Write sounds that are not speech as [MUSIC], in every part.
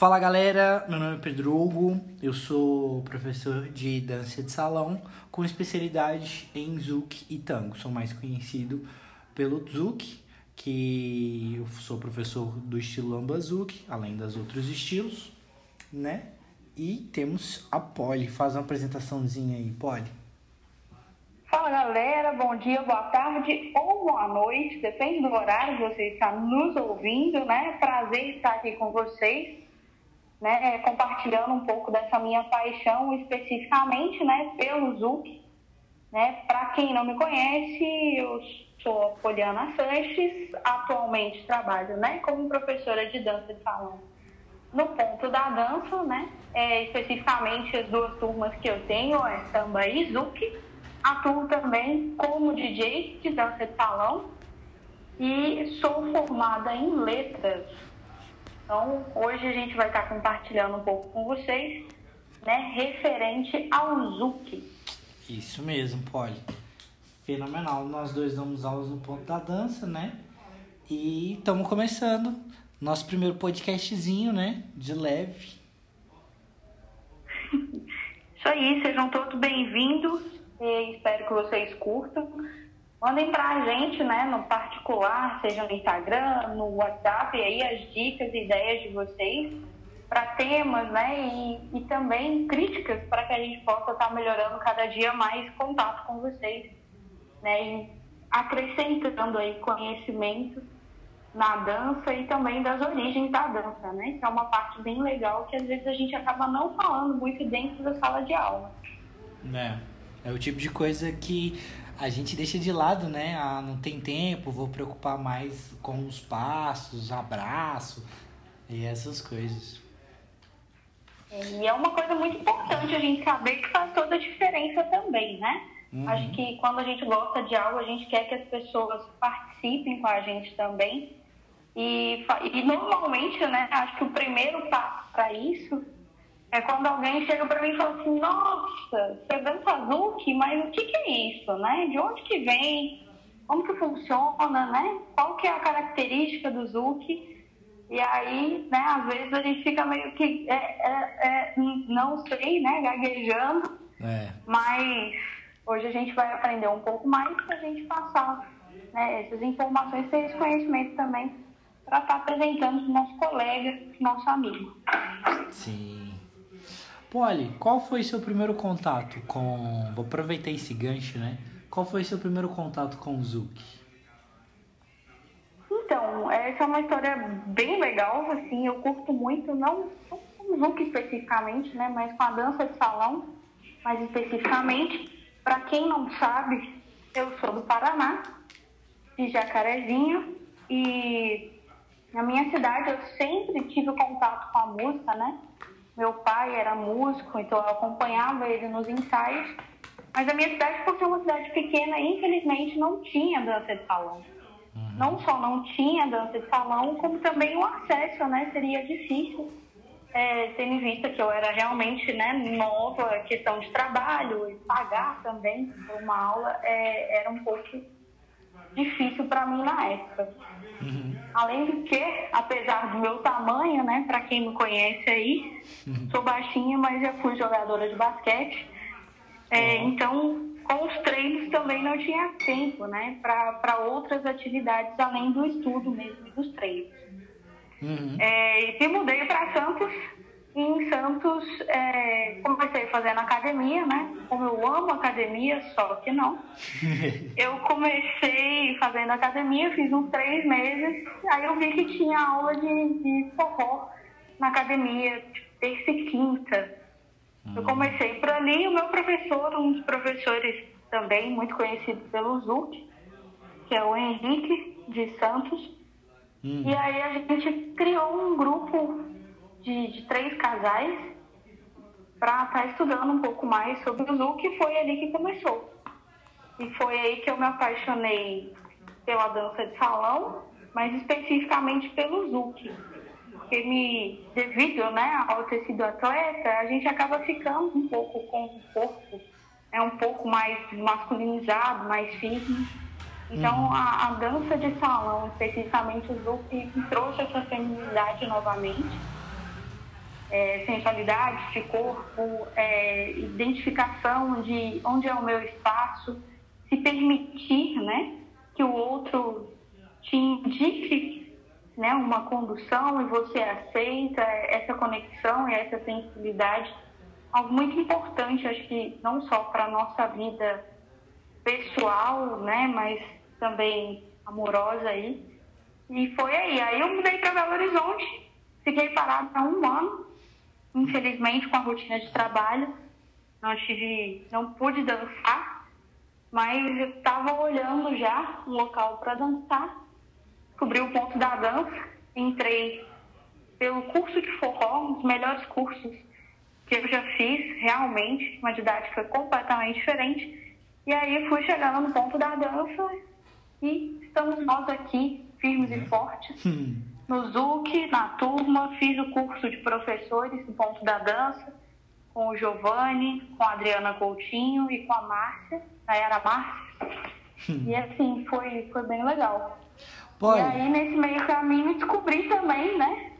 Fala galera, meu nome é Pedro Hugo, eu sou professor de dança de salão com especialidade em zouk e tango. Sou mais conhecido pelo zouk, que eu sou professor do estilo ambazouk, além dos outros estilos, né? E temos a Polly, faz uma apresentaçãozinha aí, Polly. Fala galera, bom dia, boa tarde ou boa noite, depende do horário que você está nos ouvindo, né? Prazer estar aqui com vocês, né? Compartilhando um pouco dessa minha paixão especificamente, né? Pelo Zuc, né? Para quem não me conhece, eu sou Poliana Sanches, atualmente trabalho, né? Como professora de dança de salão no ponto da dança, né? É, especificamente as duas turmas que eu tenho é samba e Zuc Atuo também como DJ de dança de salão e sou formada em letras. Então, hoje a gente vai estar compartilhando um pouco com vocês, né, referente ao Zuc. Isso mesmo, Polly. Fenomenal. Nós dois damos aulas no ponto da dança, né? E estamos começando nosso primeiro podcastzinho, né? De leve. [LAUGHS] Isso aí, sejam todos bem-vindos e espero que vocês curtam. Mandem para a gente, né, no particular, seja no Instagram, no WhatsApp, aí as dicas e ideias de vocês para temas, né, e, e também críticas para que a gente possa estar tá melhorando cada dia mais contato com vocês, né, e acrescentando aí conhecimento na dança e também das origens da dança, né, que é uma parte bem legal que às vezes a gente acaba não falando muito dentro da sala de aula. Né. É o tipo de coisa que a gente deixa de lado, né? Ah, não tem tempo, vou preocupar mais com os passos, abraço e essas coisas. E é uma coisa muito importante a gente saber que faz toda a diferença também, né? Uhum. Acho que quando a gente gosta de algo, a gente quer que as pessoas participem com a gente também. E, e normalmente, né, acho que o primeiro passo para isso é quando alguém chega para mim e fala assim, nossa, você dança Zuki, mas o que, que é isso, né? De onde que vem? Como que funciona, né? Qual que é a característica do Zuki? E aí, né, às vezes a gente fica meio que, é, é, é, não sei, né, gaguejando. É. Mas hoje a gente vai aprender um pouco mais para a gente passar né, essas informações, esse conhecimento também para estar tá apresentando para o nosso colega, nosso amigo. Sim. Polly, qual foi seu primeiro contato com. Vou aproveitar esse gancho, né? Qual foi seu primeiro contato com o Zuki? Então, essa é uma história bem legal, assim, eu curto muito, não com o Zuki especificamente, né? Mas com a dança de salão, mais especificamente. Para quem não sabe, eu sou do Paraná, de Jacarezinho, e na minha cidade eu sempre tive contato com a música, né? Meu pai era músico, então eu acompanhava ele nos ensaios. Mas a minha cidade, por ser uma cidade pequena, infelizmente não tinha dança de salão. Uhum. Não só não tinha dança de salão, como também o acesso, né? Seria difícil, é, tendo em vista que eu era realmente né, nova, questão de trabalho e pagar também por uma aula é, era um pouco difícil para mim na época. Uhum. Além do que, apesar do meu tamanho, né, para quem me conhece aí, uhum. sou baixinha, mas já fui jogadora de basquete. É, uhum. Então, com os treinos também não tinha tempo, né, para outras atividades além do estudo mesmo e dos treinos. Uhum. É, e me mudei para Santos em Santos, é, comecei fazendo academia, né? Como eu amo academia, só que não. [LAUGHS] eu comecei fazendo academia, fiz uns três meses, aí eu vi que tinha aula de, de forró na academia, tipo, terça e quinta. Eu hum. comecei por ali, o meu professor, um dos professores também, muito conhecido pelo ZUC, que é o Henrique de Santos. Uhum. E aí a gente criou um grupo de, de três casais para estar tá estudando um pouco mais sobre o Zouk e foi ali que começou. E foi aí que eu me apaixonei pela dança de salão, mas especificamente pelo Zouk. Porque me, devido né, ao ter sido atleta, a gente acaba ficando um pouco com o corpo é um pouco mais masculinizado, mais firme. Então, uhum. a, a, dança de salão, especificamente o Zouk, trouxe essa feminilidade novamente é, sensualidade de corpo, é, identificação de onde é o meu espaço, se permitir, né, que o outro te indique, né, uma condução e você aceita essa conexão e essa sensibilidade, algo muito importante, acho que não só para nossa vida pessoal, né, mas também amorosa aí. E foi aí. Aí eu mudei para Belo Horizonte, fiquei parada há um ano, infelizmente com a rotina de trabalho, não tive, não pude dançar, mas eu estava olhando já um local para dançar, descobri o ponto da dança, entrei pelo curso de forró, um dos melhores cursos que eu já fiz, realmente, uma didática completamente diferente. E aí fui chegando no ponto da dança e estamos nós aqui, firmes e uhum. fortes. No ZUC, na turma, fiz o curso de professores no ponto da dança, com o Giovanni, com a Adriana Coutinho e com a Márcia, a Era Márcia. Hum. E assim, foi, foi bem legal. Pode. E aí, nesse meio caminho, descobri também, né,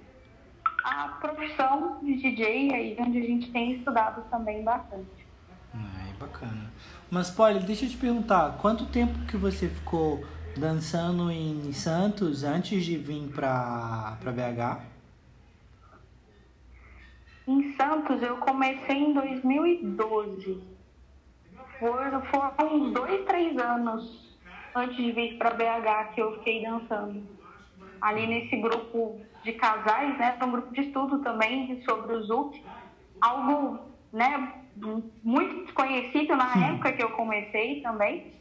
a profissão de DJ, aí, onde a gente tem estudado também bastante. Ai, bacana. Mas, Polly, deixa eu te perguntar, quanto tempo que você ficou dançando em Santos antes de vir para BH? Em Santos eu comecei em 2012. Foram, foram uns dois, três anos antes de vir para BH que eu fiquei dançando. Ali nesse grupo de casais, né? um grupo de estudo também sobre o Zouk. Algo né, muito desconhecido na Sim. época que eu comecei também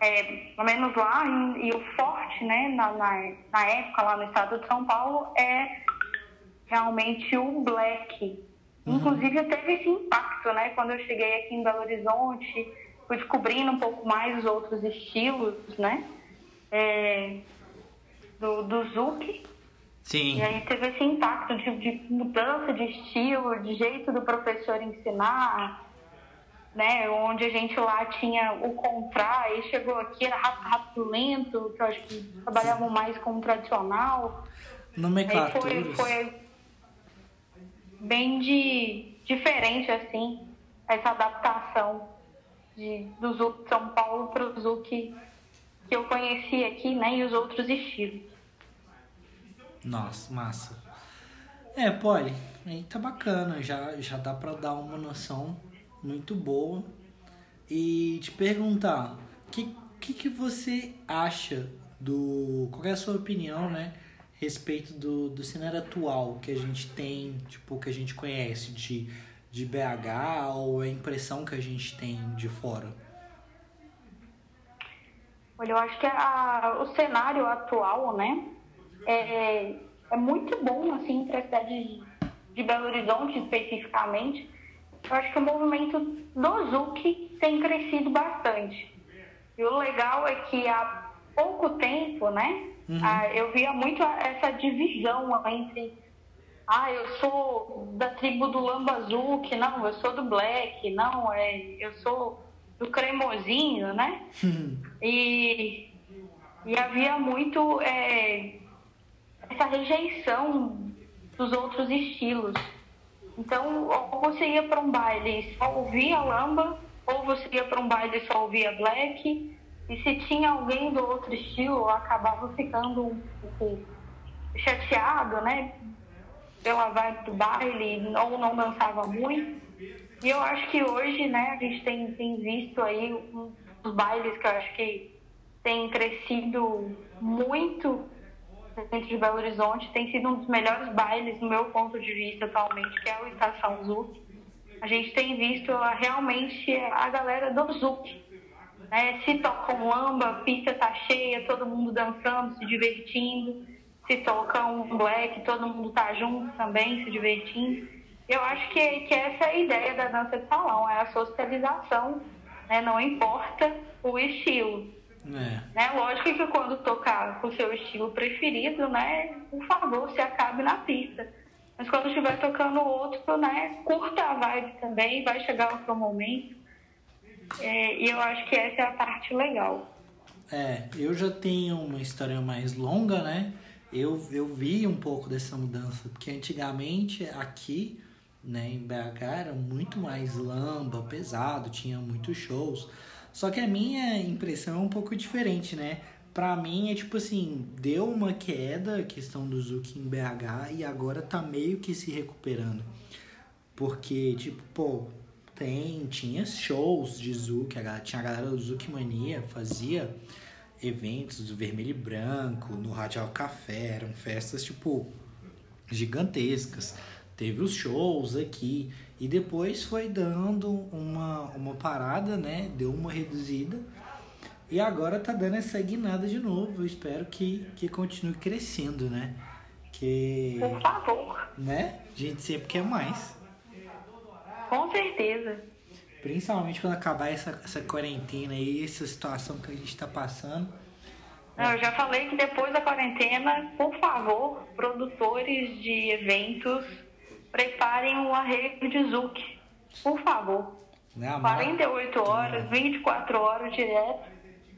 é, pelo menos lá, e, e o forte, né, na, na, na, época lá no estado de São Paulo, é realmente o black. Uhum. Inclusive, teve esse impacto, né, quando eu cheguei aqui em Belo Horizonte, fui descobrindo um pouco mais os outros estilos, né, é, do, do Zouk. Sim. E aí teve esse impacto de, de mudança de estilo, de jeito do professor ensinar, né? Onde a gente lá tinha o contra, aí chegou aqui, era rápido, rápido lento, que eu acho que trabalhavam mais com o tradicional. Nomenclatura. Foi, foi bem de, diferente, assim, essa adaptação de, do Zuc de São Paulo para o Zuc que, que eu conheci aqui, né? E os outros estilos. Nossa, massa. É, Polly, aí tá bacana, já, já dá para dar uma noção muito boa. E te perguntar, o que, que, que você acha do. Qual é a sua opinião, né? Respeito do, do cenário atual que a gente tem, tipo, que a gente conhece de, de BH ou a impressão que a gente tem de fora? Olha, eu acho que a, o cenário atual, né, é, é muito bom, assim, para a cidade de, de Belo Horizonte especificamente, eu acho que o movimento do Zuc tem crescido bastante. E o legal é que há pouco tempo, né, uhum. eu via muito essa divisão entre ah, eu sou da tribo do Lambazuki, não, eu sou do Black, não, é, eu sou do cremosinho, né? [LAUGHS] E, e havia muito é, essa rejeição dos outros estilos. Então, ou você ia para um baile e só ouvia lamba, ou você ia para um baile e só ouvia black. E se tinha alguém do outro estilo, acabava ficando um pouco chateado, né? Pela vibe do baile, ou não dançava muito. E eu acho que hoje, né, a gente tem, tem visto aí um dos bailes que eu acho que tem crescido muito centro de Belo Horizonte tem sido um dos melhores bailes, no meu ponto de vista, atualmente, que é o Estação Zuc. A gente tem visto realmente a galera do Zuc. Né? Se toca um lamba, a pista tá cheia, todo mundo dançando, se divertindo. Se toca um black, todo mundo tá junto também, se divertindo. Eu acho que, que essa é a ideia da dança de salão, é a socialização, né? não importa o estilo. É. Né? Lógico que quando tocar com o seu estilo preferido, né, por favor, se acabe na pista. Mas quando estiver tocando outro, né, curta a vibe também, vai chegar o seu momento. É, e eu acho que essa é a parte legal. É, eu já tenho uma história mais longa, né? eu, eu vi um pouco dessa mudança, porque antigamente aqui, né, em BH era muito mais lamba, pesado, tinha muitos shows. Só que a minha impressão é um pouco diferente, né? Pra mim é tipo assim, deu uma queda a questão do Zuki em BH e agora tá meio que se recuperando. Porque, tipo, pô, tem, tinha shows de Zuki, tinha a galera do Zuki Mania, fazia eventos do Vermelho e Branco, no Radial Café, eram festas, tipo, gigantescas. Teve os shows aqui e depois foi dando uma, uma parada, né? Deu uma reduzida. E agora tá dando essa guinada de novo. Eu espero que, que continue crescendo, né? Que. Por favor. Né? A gente sempre quer mais. Com certeza. Principalmente quando acabar essa, essa quarentena aí, essa situação que a gente está passando. Eu já falei que depois da quarentena, por favor, produtores de eventos, preparem o arrego de Zuc. Por favor. Não, 48 horas, não. 24 horas direto.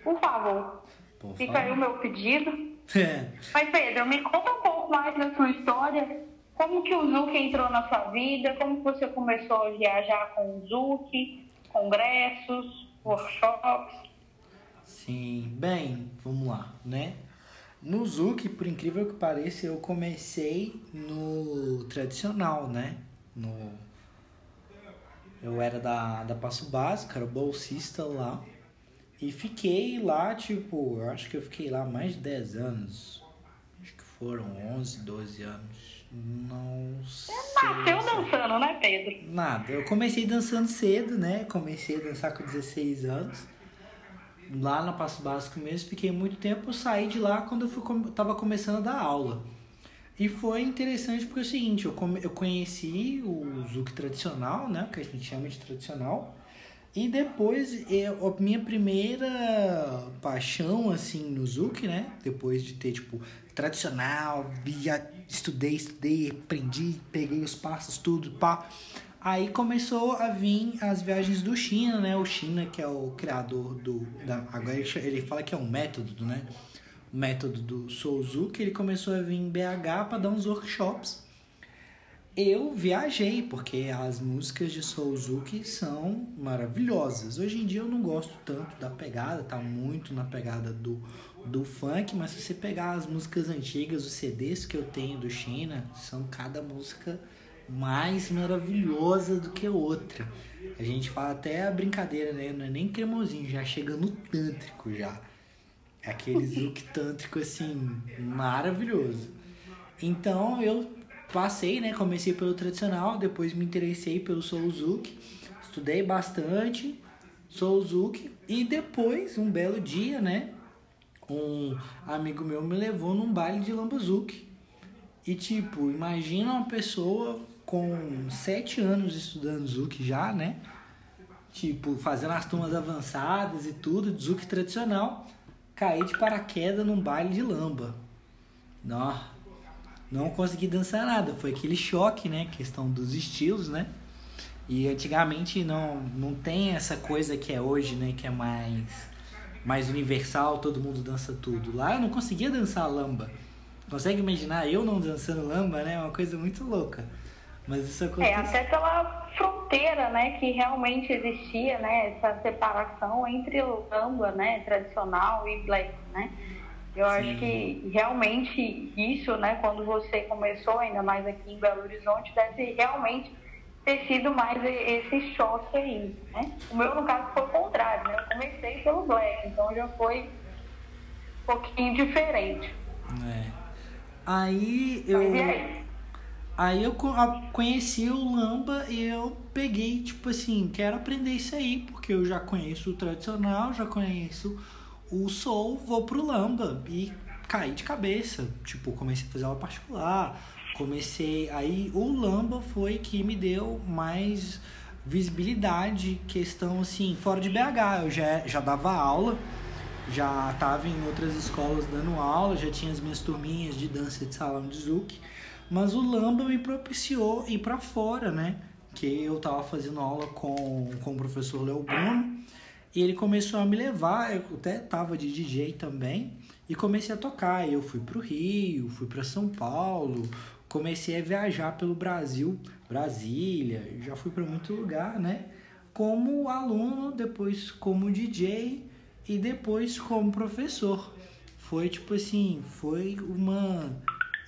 Por favor. Por Fica favor. aí o meu pedido. É. Mas, Pedro, me conta um pouco mais da sua história como que o Zuc entrou na sua vida? Como que você começou a viajar com o Zuc? Congressos, workshops? Sim, bem, vamos lá, né? No Zuc, por incrível que pareça, eu comecei no tradicional, né? No... Eu era da, da Passo Básico, era bolsista lá. E fiquei lá, tipo, eu acho que eu fiquei lá mais de 10 anos. Acho que foram 11, 12 anos. Não sei. Nasceu dançando, né, Pedro? Nada. Eu comecei dançando cedo, né? Comecei a dançar com 16 anos. Lá no Passo Básico mesmo, fiquei muito tempo. Saí de lá quando eu fui, tava começando a dar aula. E foi interessante porque é o seguinte, eu, come, eu conheci o Zuki tradicional, né? Que a gente chama de tradicional. E depois, eu, a minha primeira paixão, assim, no Zuki, né? Depois de ter, tipo, tradicional, via, estudei, estudei, aprendi, peguei os passos, tudo, pá. Aí começou a vir as viagens do China, né? O China, que é o criador do. Da, agora ele fala que é um método, né? O método do Souzuki, ele começou a vir em BH para dar uns workshops. Eu viajei, porque as músicas de Souzuki são maravilhosas. Hoje em dia eu não gosto tanto da pegada, tá muito na pegada do do funk, mas se você pegar as músicas antigas, os CDs que eu tenho do China, são cada música mais maravilhosa do que outra. A gente fala até a brincadeira, né? Não é nem cremosinho, já chega no tântrico já. É aquele [LAUGHS] zouk tântrico assim, maravilhoso. Então eu passei, né? Comecei pelo tradicional, depois me interessei pelo Soul Zouk, estudei bastante Soul Zouk e depois, um belo dia, né? um amigo meu me levou num baile de lambazuki. E tipo, imagina uma pessoa com sete anos estudando Zuki já, né? Tipo, fazendo as turmas avançadas e tudo, Zuki tradicional, cair de paraquedas num baile de lamba. Não, não consegui dançar nada. Foi aquele choque, né? Questão dos estilos, né? E antigamente não, não tem essa coisa que é hoje, né? Que é mais mais universal, todo mundo dança tudo. Lá eu não conseguia dançar lamba. Consegue imaginar eu não dançando lamba, né? É uma coisa muito louca. Mas isso acontece. É, até pela fronteira, né, que realmente existia, né, essa separação entre lamba, né, tradicional e black, né? Eu Sim. acho que realmente isso, né, quando você começou, ainda mais aqui em Belo Horizonte, deve realmente ter sido mais esse choque aí, né? O meu, no caso, foi o contrário, né? Eu comecei pelo black, então já foi um pouquinho diferente. É. Aí eu... aí? Aí eu conheci o Lamba e eu peguei, tipo assim, quero aprender isso aí, porque eu já conheço o tradicional, já conheço o soul, vou pro Lamba. E caí de cabeça, tipo, comecei a fazer aula particular, comecei aí o Lamba foi que me deu mais visibilidade, questão assim, fora de BH, eu já já dava aula, já estava em outras escolas dando aula, já tinha as minhas turminhas de dança de salão de Zuc, mas o Lamba me propiciou ir para fora, né? Que eu tava fazendo aula com, com o professor Léo Bruno, e ele começou a me levar, eu até tava de DJ também, e comecei a tocar. Eu fui pro Rio, fui para São Paulo, comecei a viajar pelo Brasil, Brasília, já fui para muito lugar, né? Como aluno, depois como DJ e depois como professor. Foi tipo assim, foi uma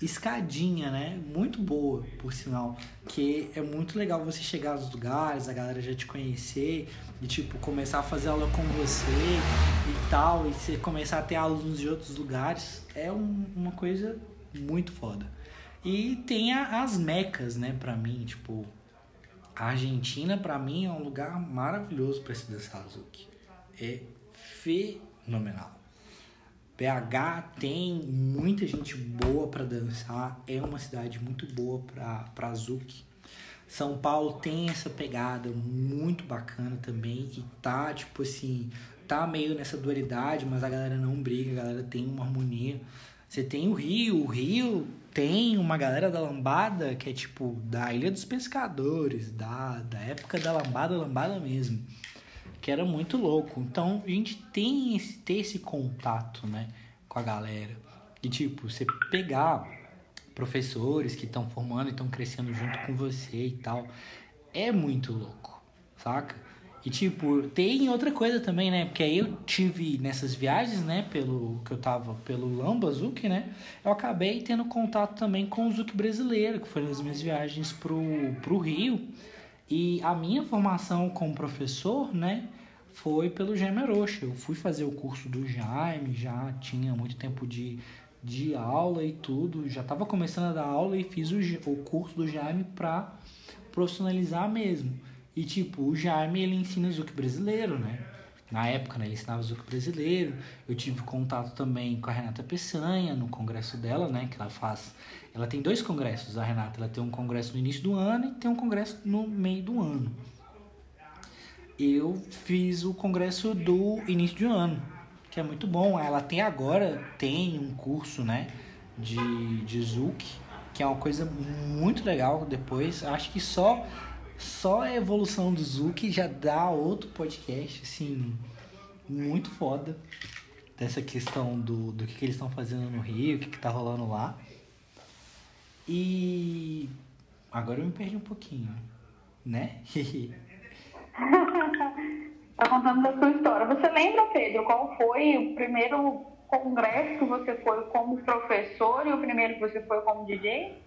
escadinha, né? Muito boa, por sinal. Que é muito legal você chegar nos lugares, a galera já te conhecer e, tipo, começar a fazer aula com você e tal, e você começar a ter alunos de outros lugares. É um, uma coisa muito foda. E tem a, as mecas, né, pra mim, tipo, a Argentina, pra mim, é um lugar maravilhoso para se dançar Azuki. É fenomenal. BH tem muita gente boa para dançar, é uma cidade muito boa para Zuki. São Paulo tem essa pegada muito bacana também e tá tipo assim, tá meio nessa dualidade, mas a galera não briga, a galera tem uma harmonia. Você tem o Rio, o Rio tem uma galera da lambada que é tipo da Ilha dos Pescadores, da, da época da lambada, lambada mesmo que era muito louco. Então a gente tem esse, ter esse contato, né, com a galera. E tipo, você pegar professores que estão formando e estão crescendo junto com você e tal, é muito louco, saca? E tipo, tem outra coisa também, né? Porque aí eu tive nessas viagens, né, pelo que eu tava pelo Lamba Zuc, né? Eu acabei tendo contato também com o Zuc brasileiro, que foram as minhas viagens pro, pro Rio. E a minha formação como professor, né, foi pelo Jaime Arocha. Eu fui fazer o curso do Jaime, já tinha muito tempo de, de aula e tudo, já estava começando a dar aula e fiz o, o curso do Jaime para profissionalizar mesmo. E tipo, o Jaime ele ensina Zuc brasileiro, né? Na época, né, ele ensinava Zuc brasileiro. Eu tive contato também com a Renata Peçanha no congresso dela, né, que ela faz ela tem dois congressos, a Renata. Ela tem um congresso no início do ano e tem um congresso no meio do ano. Eu fiz o congresso do início do ano, que é muito bom. Ela tem agora, tem um curso, né, de, de Zouk, que é uma coisa muito legal. Depois, acho que só só a evolução do Zouk já dá outro podcast, assim, muito foda. Dessa questão do, do que, que eles estão fazendo no Rio, o que, que tá rolando lá. E agora eu me perdi um pouquinho, né? [LAUGHS] tá contando da sua história. Você lembra, Pedro, qual foi o primeiro congresso que você foi como professor e o primeiro que você foi como DJ?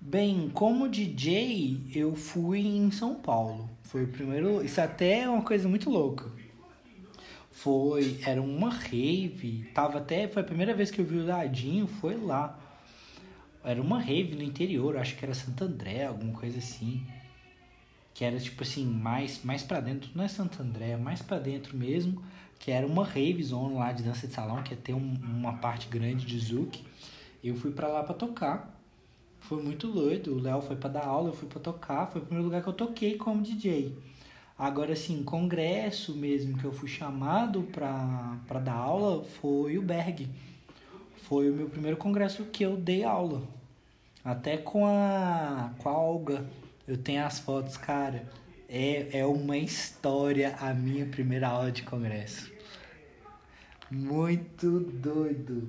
Bem, como DJ, eu fui em São Paulo. Foi o primeiro. Isso até é uma coisa muito louca. Foi. Era uma rave. Tava até. Foi a primeira vez que eu vi o Dadinho, foi lá. Era uma rave no interior, acho que era Santo André, alguma coisa assim. Que era tipo assim, mais, mais pra dentro, não é Santo André, é mais pra dentro mesmo. Que era uma rave zone lá de dança de salão, que ia ter um, uma parte grande de Zouk. Eu fui para lá para tocar. Foi muito doido. O Léo foi para dar aula, eu fui para tocar. Foi o primeiro lugar que eu toquei como DJ. Agora, assim, congresso mesmo que eu fui chamado para dar aula foi o Berg foi o meu primeiro congresso que eu dei aula. Até com a, com a Olga. Eu tenho as fotos, cara. É, é uma história a minha primeira aula de congresso. Muito doido.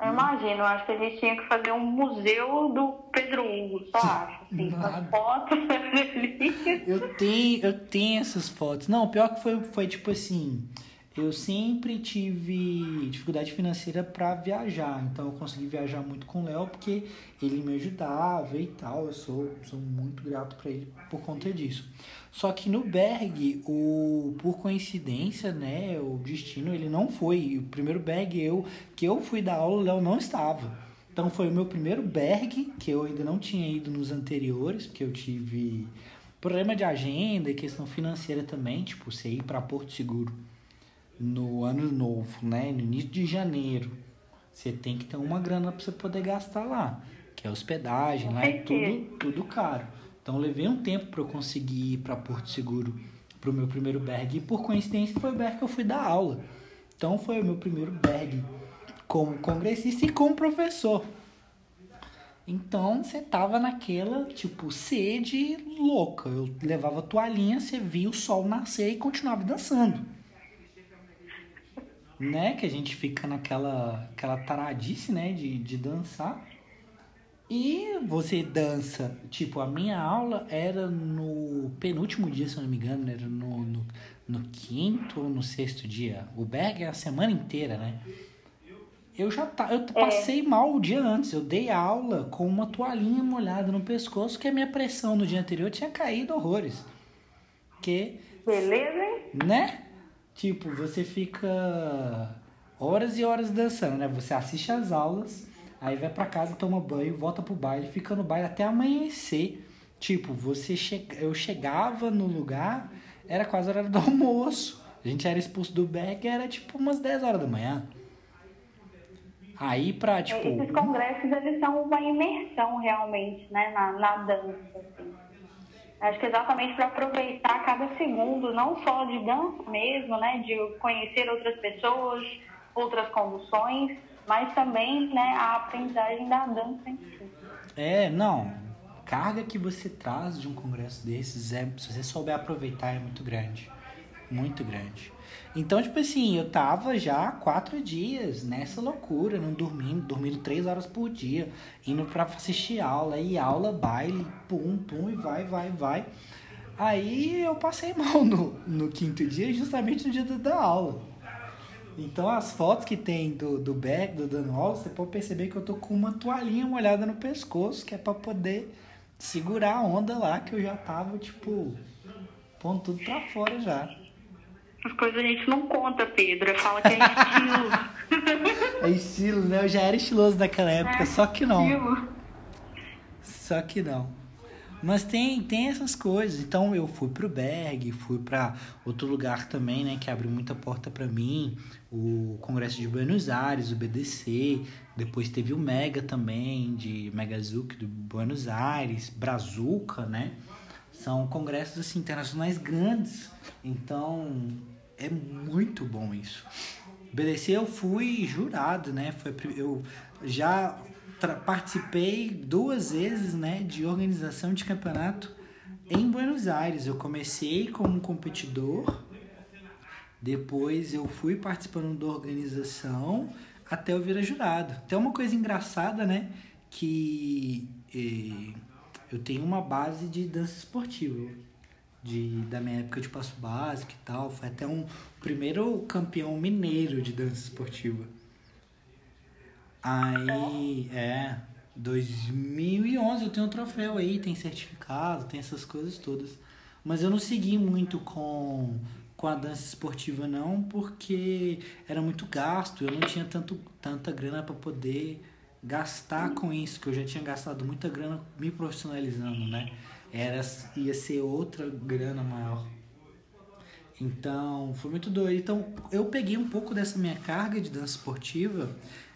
Eu imagino, acho que a gente tinha que fazer um museu do Pedro Hugo, só acho. Assim, as fotos [LAUGHS] eu tenho, eu tenho essas fotos. Não, pior que foi, foi tipo assim eu sempre tive dificuldade financeira para viajar, então eu consegui viajar muito com o Léo porque ele me ajudava e tal. Eu sou, sou muito grato para ele por conta disso. Só que no Berg, o por coincidência, né, o destino ele não foi. O primeiro Berg eu que eu fui dar aula, o Léo não estava. Então foi o meu primeiro Berg, que eu ainda não tinha ido nos anteriores, porque eu tive problema de agenda e questão financeira também, tipo, você ir para Porto Seguro no ano novo, né? No início de janeiro, você tem que ter uma grana para você poder gastar lá, que é hospedagem, lá é tudo, tudo caro. Então levei um tempo para eu conseguir ir para Porto Seguro para o meu primeiro berg e por coincidência foi o berg que eu fui dar aula. Então foi o meu primeiro berg como congressista e como professor. Então você tava naquela, tipo, sede louca. Eu levava toalhinha, você via o sol nascer e continuava dançando. Né? Que a gente fica naquela aquela taradice, né? De, de dançar. E você dança, tipo, a minha aula era no penúltimo dia, se eu não me engano, era no, no, no quinto ou no sexto dia. O Berg é a semana inteira, né? Eu já tá, eu passei é. mal o dia antes. Eu dei aula com uma toalhinha molhada no pescoço, que a minha pressão no dia anterior tinha caído horrores. Que. Beleza, hein? Né? Tipo, você fica horas e horas dançando, né? Você assiste as aulas, aí vai para casa, toma banho, volta pro baile, fica no baile até amanhecer. Tipo, você che... eu chegava no lugar, era quase a hora do almoço. A gente era expulso do Beck, era tipo umas 10 horas da manhã. Aí pra, tipo... Esses congressos, eles são uma imersão realmente, né, na, na dança, assim. Acho que exatamente para aproveitar cada segundo, não só de dança mesmo, né, de conhecer outras pessoas, outras conduções, mas também, né, a aprendizagem da dança em si. É, não. Carga que você traz de um congresso desses, é, se você souber aproveitar, é muito grande. Muito grande. Então, tipo assim, eu tava já quatro dias nessa loucura, não dormindo, dormindo três horas por dia, indo pra assistir aula, e aula, baile, pum, pum, e vai, vai, vai. Aí eu passei [LAUGHS] mal no, no quinto dia, justamente no dia da aula. Então as fotos que tem do, do Beck, do dando aula, você pode perceber que eu tô com uma toalhinha molhada no pescoço, que é pra poder segurar a onda lá, que eu já tava, tipo, pondo tudo pra fora já. As coisas a gente não conta, Pedro. Fala que é estilo. [LAUGHS] é estilo, né? Eu já era estiloso naquela época, é, só que não. Estilo. Só que não. Mas tem, tem essas coisas. Então eu fui pro Berg, fui para outro lugar também, né, que abriu muita porta para mim, o Congresso de Buenos Aires, o BDC, depois teve o Mega também de Megazuc do Buenos Aires, Brazuca, né? São congressos assim internacionais grandes. Então, é muito bom isso. BDC eu fui jurado, né? Foi, eu já participei duas vezes, né, de organização de campeonato em Buenos Aires. Eu comecei como competidor, depois eu fui participando da organização até eu virar jurado. Tem uma coisa engraçada, né, que eh, eu tenho uma base de dança esportiva de, da minha época de passo básico e tal. Foi até um primeiro campeão mineiro de dança esportiva. Aí, é, 2011 eu tenho um troféu aí, tem certificado, tem essas coisas todas. Mas eu não segui muito com, com a dança esportiva não, porque era muito gasto, eu não tinha tanto, tanta grana para poder gastar com isso, que eu já tinha gastado muita grana me profissionalizando, né? era ia ser outra grana maior. Então, foi muito doido. Então, eu peguei um pouco dessa minha carga de dança esportiva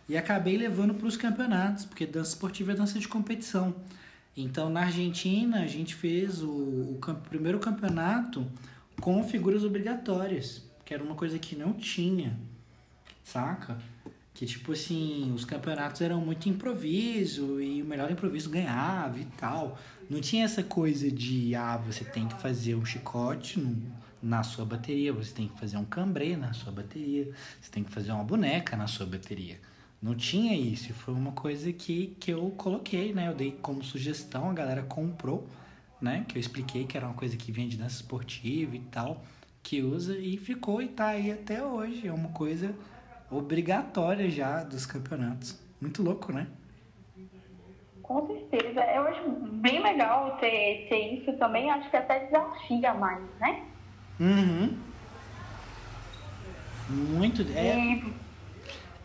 e acabei levando para os campeonatos, porque dança esportiva é dança de competição. Então, na Argentina, a gente fez o, o primeiro campeonato com figuras obrigatórias, que era uma coisa que não tinha, saca? Que tipo assim, os campeonatos eram muito improviso e o melhor improviso ganhava e tal. Não tinha essa coisa de, ah, você tem que fazer um chicote no, na sua bateria, você tem que fazer um cambrê na sua bateria, você tem que fazer uma boneca na sua bateria. Não tinha isso, foi uma coisa que, que eu coloquei, né? Eu dei como sugestão, a galera comprou, né? Que eu expliquei que era uma coisa que vem de dança esportiva e tal, que usa e ficou e tá aí até hoje. É uma coisa obrigatória já dos campeonatos. Muito louco, né? Com certeza. Eu acho bem legal ter, ter isso também. Acho que até desafia mais, né? Uhum. Muito. É, e...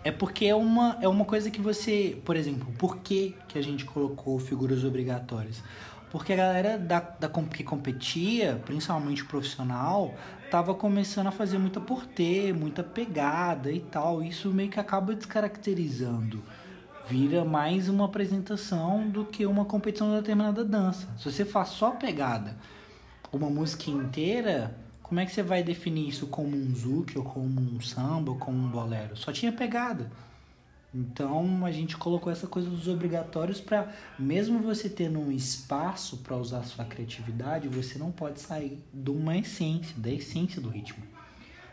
é porque é uma, é uma coisa que você. Por exemplo, por que, que a gente colocou figuras obrigatórias? Porque a galera da, da, que competia, principalmente profissional, tava começando a fazer muita porter, muita pegada e tal. Isso meio que acaba descaracterizando vira mais uma apresentação do que uma competição de determinada dança. Se você faz só pegada, uma música inteira, como é que você vai definir isso como um zouk, ou como um samba, ou como um bolero? Só tinha pegada. Então a gente colocou essa coisa dos obrigatórios para, mesmo você tendo um espaço para usar sua criatividade, você não pode sair de uma essência, da essência do ritmo.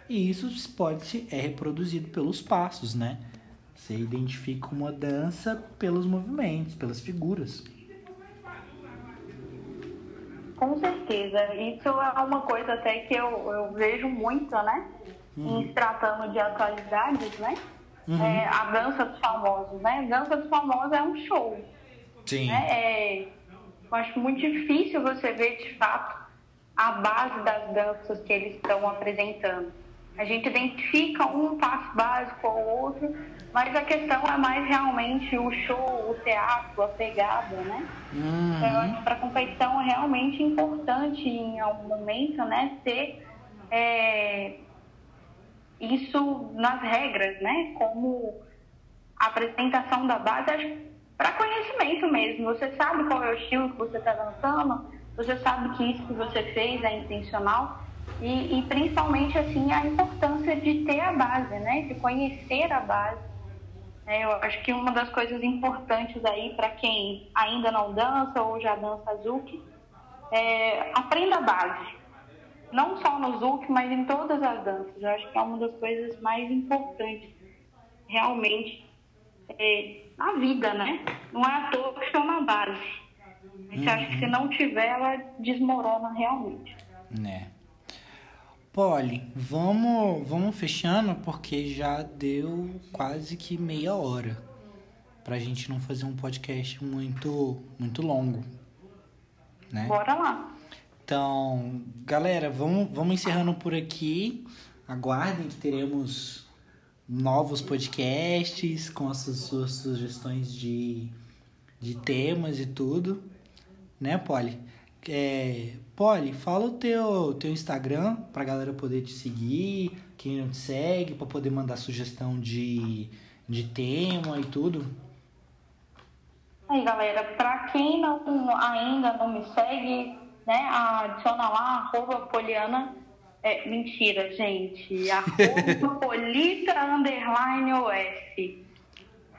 E isso pode ser é reproduzido pelos passos, né? Você identifica uma dança pelos movimentos, pelas figuras. Com certeza. Isso é uma coisa até que eu, eu vejo muito, né? Uhum. Em se tratando de atualidades, né? Uhum. É, a dança dos famosos, né? Dança dos famosos é um show. Sim. Né? É, eu acho muito difícil você ver, de fato, a base das danças que eles estão apresentando. A gente identifica um passo básico ou outro, mas a questão é mais realmente o show, o teatro, a pegada, né? Uhum. Então, eu acho que para a competição é realmente importante em algum momento, né, ter é, isso nas regras, né? Como apresentação da base, para conhecimento mesmo. Você sabe qual é o estilo que você está dançando, você sabe que isso que você fez é intencional. E, e, principalmente assim a importância de ter a base, né? De conhecer a base. É, eu acho que uma das coisas importantes aí para quem ainda não dança ou já dança Zouk é aprenda a base. Não só no Zouk, mas em todas as danças. Eu acho que é uma das coisas mais importantes realmente é, na vida, né? Não é à toa que chama base. A gente uhum. acha que se não tiver, ela desmorona realmente. Né. Polly, vamos, vamos fechando porque já deu quase que meia hora pra gente não fazer um podcast muito muito longo, né? Bora lá. Então, galera, vamos, vamos encerrando por aqui. Aguardem que teremos novos podcasts com as suas sugestões de, de temas e tudo, né, Polly? É, Polly, fala o teu, teu Instagram pra galera poder te seguir, quem não te segue, pra poder mandar sugestão de, de tema e tudo. Aí, galera, pra quem não, ainda não me segue, né, adiciona lá, arroba poliana, é, mentira, gente, [LAUGHS] arroba polita underline os,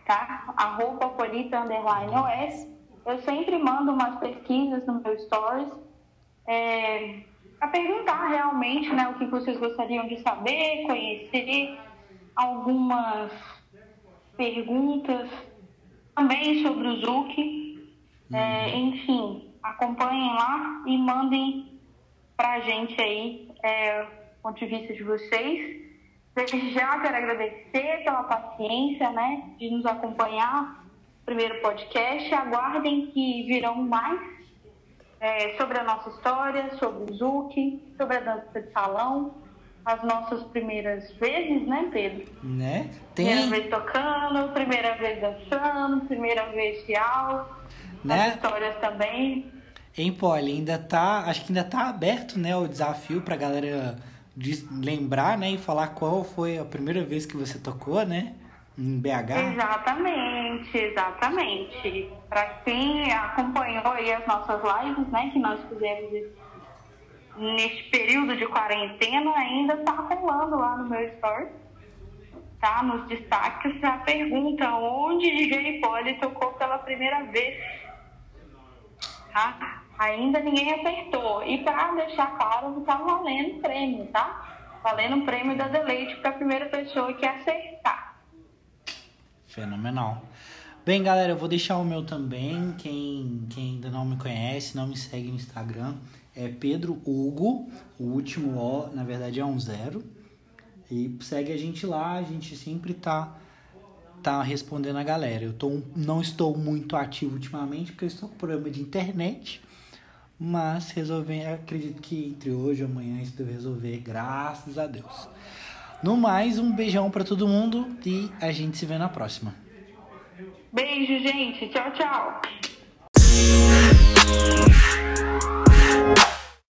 tá? Arroba polita underline os. Eu sempre mando umas pesquisas no meu stories é, para perguntar realmente né, o que vocês gostariam de saber, conhecer, algumas perguntas também sobre o Zuc. É, uhum. enfim, acompanhem lá e mandem para a gente aí é, o ponto de vista de vocês. Desde já quero agradecer pela paciência né, de nos acompanhar no primeiro podcast. Aguardem que virão mais é, sobre a nossa história, sobre o Zuc, sobre a dança de salão, as nossas primeiras vezes, né, Pedro? Né? Tem... Primeira vez tocando, primeira vez dançando, primeira vez de aula, né? as histórias também. Em Poli, ainda tá, acho que ainda tá aberto, né, o desafio pra galera lembrar, né, e falar qual foi a primeira vez que você tocou, né? em BH? Exatamente, exatamente. Para quem acompanhou aí as nossas lives, né, que nós fizemos neste período de quarentena, ainda está rolando lá no meu story, tá? Nos destaques, a pergunta onde DJ Poli tocou pela primeira vez, tá? Ainda ninguém acertou. E para deixar claro, está valendo prêmio, tá? Valendo o prêmio da Deleite para a primeira pessoa que acertar. Fenomenal. Bem, galera, eu vou deixar o meu também. Quem, quem ainda não me conhece, não me segue no Instagram, é Pedro Hugo. O último O, na verdade, é um zero. E segue a gente lá, a gente sempre tá, tá respondendo a galera. Eu tô, não estou muito ativo ultimamente, porque eu estou com problema de internet. Mas resolvi, acredito que entre hoje e amanhã isso deve resolver, graças a Deus. No mais, um beijão para todo mundo e a gente se vê na próxima. Beijo, gente. Tchau, tchau.